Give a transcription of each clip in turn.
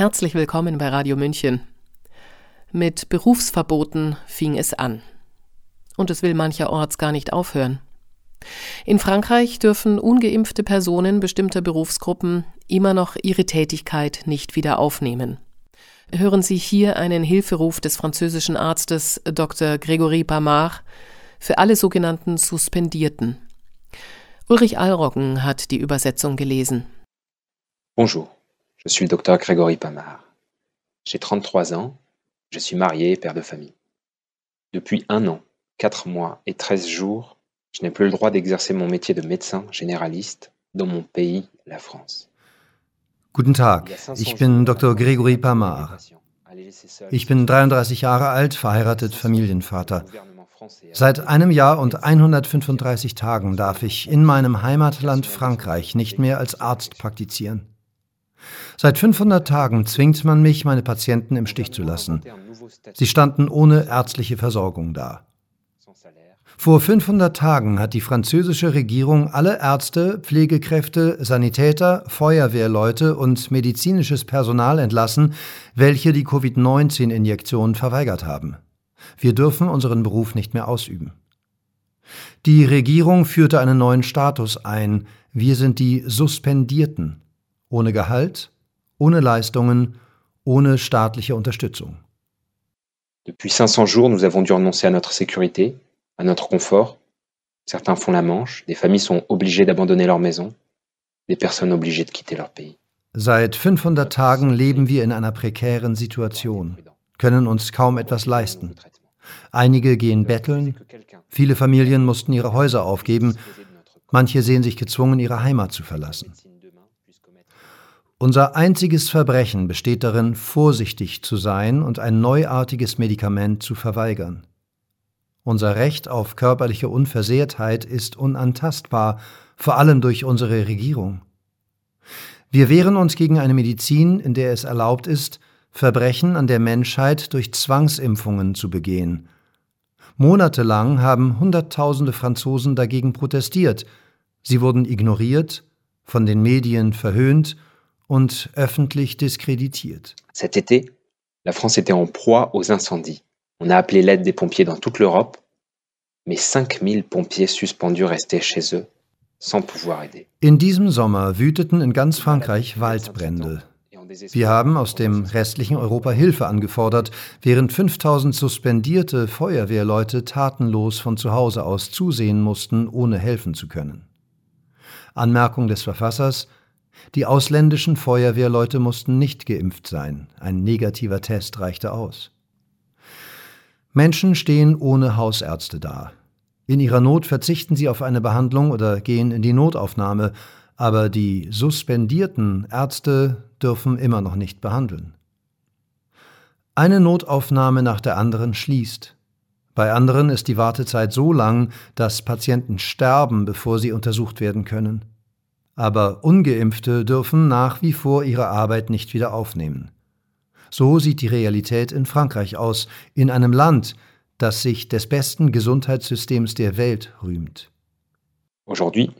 Herzlich willkommen bei Radio München. Mit Berufsverboten fing es an. Und es will mancherorts gar nicht aufhören. In Frankreich dürfen ungeimpfte Personen bestimmter Berufsgruppen immer noch ihre Tätigkeit nicht wieder aufnehmen. Hören Sie hier einen Hilferuf des französischen Arztes Dr. Gregory Pamard für alle sogenannten Suspendierten. Ulrich Allroggen hat die Übersetzung gelesen. Bonjour, je suis le Dr. Gregory Pamard. J'ai 33 ans, je suis marié et père de famille. Depuis un an, quatre mois et 13 jours, je n'ai plus le droit d'exercer mon métier de médecin généraliste dans mon pays, la France. Guten Tag, ich bin Dr. Gregory Pamar. Ich bin 33 Jahre alt, verheiratet, Familienvater. Seit einem Jahr und 135 Tagen darf ich in meinem Heimatland Frankreich nicht mehr als Arzt praktizieren. Seit 500 Tagen zwingt man mich, meine Patienten im Stich zu lassen. Sie standen ohne ärztliche Versorgung da. Vor 500 Tagen hat die französische Regierung alle Ärzte, Pflegekräfte, Sanitäter, Feuerwehrleute und medizinisches Personal entlassen, welche die Covid-19-Injektion verweigert haben. Wir dürfen unseren Beruf nicht mehr ausüben. Die Regierung führte einen neuen Status ein. Wir sind die Suspendierten. Ohne Gehalt, ohne Leistungen, ohne staatliche Unterstützung. Depuis 500 jours, nous avons dû renoncer à notre sécurité, à notre confort. Certains font la manche, des familles sont obligées d'abandonner leur maison, des personnes obligées de quitter leur pays. Seit 500 Tagen leben wir in einer prekären Situation, können uns kaum etwas leisten. Einige gehen betteln, viele Familien mussten ihre Häuser aufgeben, manche sehen sich gezwungen, ihre Heimat zu verlassen. Unser einziges Verbrechen besteht darin, vorsichtig zu sein und ein neuartiges Medikament zu verweigern. Unser Recht auf körperliche Unversehrtheit ist unantastbar, vor allem durch unsere Regierung. Wir wehren uns gegen eine Medizin, in der es erlaubt ist, Verbrechen an der Menschheit durch Zwangsimpfungen zu begehen. Monatelang haben Hunderttausende Franzosen dagegen protestiert. Sie wurden ignoriert, von den Medien verhöhnt und öffentlich diskreditiert. Cet été, la France était en proie aux incendies. On a appelé l'aide des pompiers dans toute l'Europe, mais 5000 pompiers suspendus restaient chez eux, sans pouvoir aider. In diesem Sommer wüteten in ganz Frankreich Waldbrände. Wir haben aus dem restlichen Europa Hilfe angefordert, während 5000 suspendierte Feuerwehrleute tatenlos von zu Hause aus zusehen mussten, ohne helfen zu können. Anmerkung des Verfassers Die ausländischen Feuerwehrleute mussten nicht geimpft sein, ein negativer Test reichte aus. Menschen stehen ohne Hausärzte da. In ihrer Not verzichten sie auf eine Behandlung oder gehen in die Notaufnahme, aber die suspendierten Ärzte dürfen immer noch nicht behandeln. Eine Notaufnahme nach der anderen schließt. Bei anderen ist die Wartezeit so lang, dass Patienten sterben, bevor sie untersucht werden können. Aber ungeimpfte dürfen nach wie vor ihre Arbeit nicht wieder aufnehmen. So sieht die Realität in Frankreich aus, in einem Land, das sich des besten Gesundheitssystems der Welt rühmt. Aujourd'hui,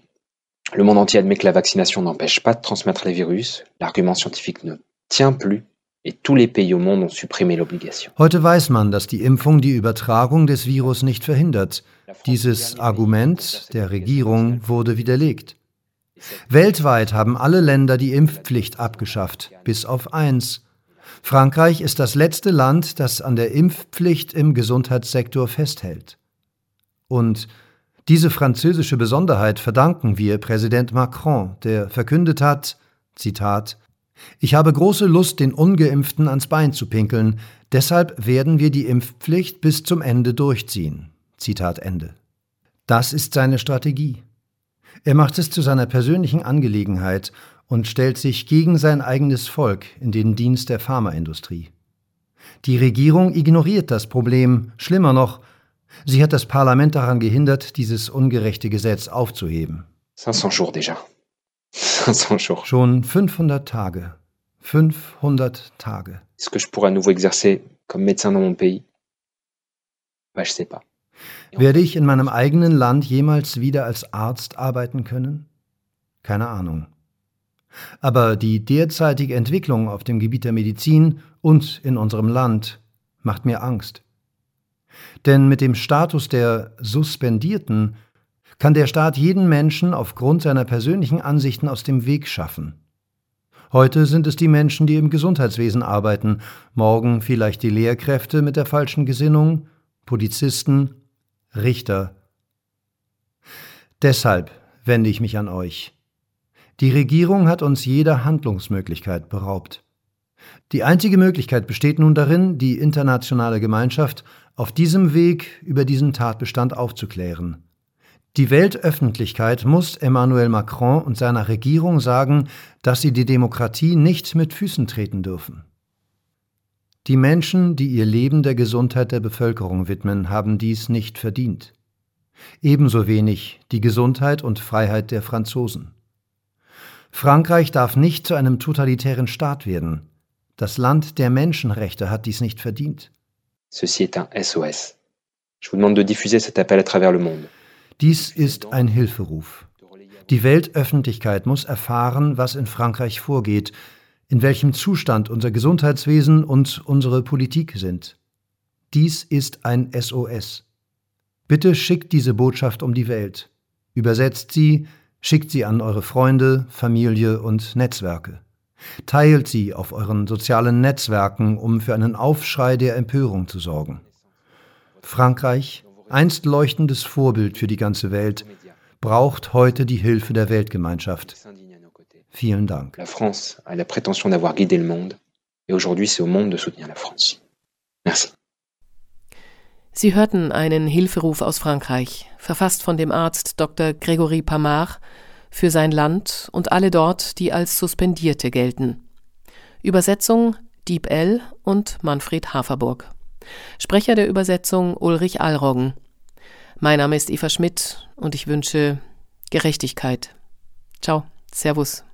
le monde entier admet que la vaccination n'empêche pas de transmettre les virus. L'argument scientifique ne tient plus et tous les pays au monde ont supprimé l'obligation. Heute weiß man, dass die Impfung die Übertragung des Virus nicht verhindert. Dieses Argument der Regierung wurde widerlegt. Weltweit haben alle Länder die Impfpflicht abgeschafft, bis auf eins, Frankreich ist das letzte Land, das an der Impfpflicht im Gesundheitssektor festhält. Und diese französische Besonderheit verdanken wir Präsident Macron, der verkündet hat, Zitat, ich habe große Lust, den ungeimpften ans Bein zu pinkeln, deshalb werden wir die Impfpflicht bis zum Ende durchziehen. Zitat Ende. Das ist seine Strategie. Er macht es zu seiner persönlichen Angelegenheit und stellt sich gegen sein eigenes Volk in den Dienst der Pharmaindustrie. Die Regierung ignoriert das Problem, schlimmer noch, sie hat das Parlament daran gehindert, dieses ungerechte Gesetz aufzuheben. 500 jours déjà. 500 jours. Schon 500 Tage. 500 Tage. Est-ce que je pourrais à nouveau exercer comme médecin dans mon pays bah, Je sais pas. Werde ich in meinem eigenen Land jemals wieder als Arzt arbeiten können? Keine Ahnung. Aber die derzeitige Entwicklung auf dem Gebiet der Medizin und in unserem Land macht mir Angst. Denn mit dem Status der Suspendierten kann der Staat jeden Menschen aufgrund seiner persönlichen Ansichten aus dem Weg schaffen. Heute sind es die Menschen, die im Gesundheitswesen arbeiten, morgen vielleicht die Lehrkräfte mit der falschen Gesinnung, Polizisten, Richter. Deshalb wende ich mich an euch. Die Regierung hat uns jeder Handlungsmöglichkeit beraubt. Die einzige Möglichkeit besteht nun darin, die internationale Gemeinschaft auf diesem Weg über diesen Tatbestand aufzuklären. Die Weltöffentlichkeit muss Emmanuel Macron und seiner Regierung sagen, dass sie die Demokratie nicht mit Füßen treten dürfen. Die Menschen, die ihr Leben der Gesundheit der Bevölkerung widmen, haben dies nicht verdient. Ebenso wenig die Gesundheit und Freiheit der Franzosen. Frankreich darf nicht zu einem totalitären Staat werden. Das Land der Menschenrechte hat dies nicht verdient. Ceci est un SOS. Je vous demande de diffuser cet appel à travers le monde. Dies ist ein Hilferuf. Die Weltöffentlichkeit muss erfahren, was in Frankreich vorgeht, in welchem Zustand unser Gesundheitswesen und unsere Politik sind. Dies ist ein SOS. Bitte schickt diese Botschaft um die Welt. Übersetzt sie, Schickt sie an eure Freunde, Familie und Netzwerke. Teilt sie auf euren sozialen Netzwerken, um für einen Aufschrei der Empörung zu sorgen. Frankreich, einst leuchtendes Vorbild für die ganze Welt, braucht heute die Hilfe der Weltgemeinschaft. Vielen Dank. La France a la prétention d'avoir guidé le monde, et aujourd'hui c'est au monde de soutenir la France. Merci. Sie hörten einen Hilferuf aus Frankreich, verfasst von dem Arzt Dr. Gregory Pamar, für sein Land und alle dort, die als Suspendierte gelten. Übersetzung Dieb L. und Manfred Haferburg. Sprecher der Übersetzung Ulrich Allroggen. Mein Name ist Eva Schmidt und ich wünsche Gerechtigkeit. Ciao, Servus.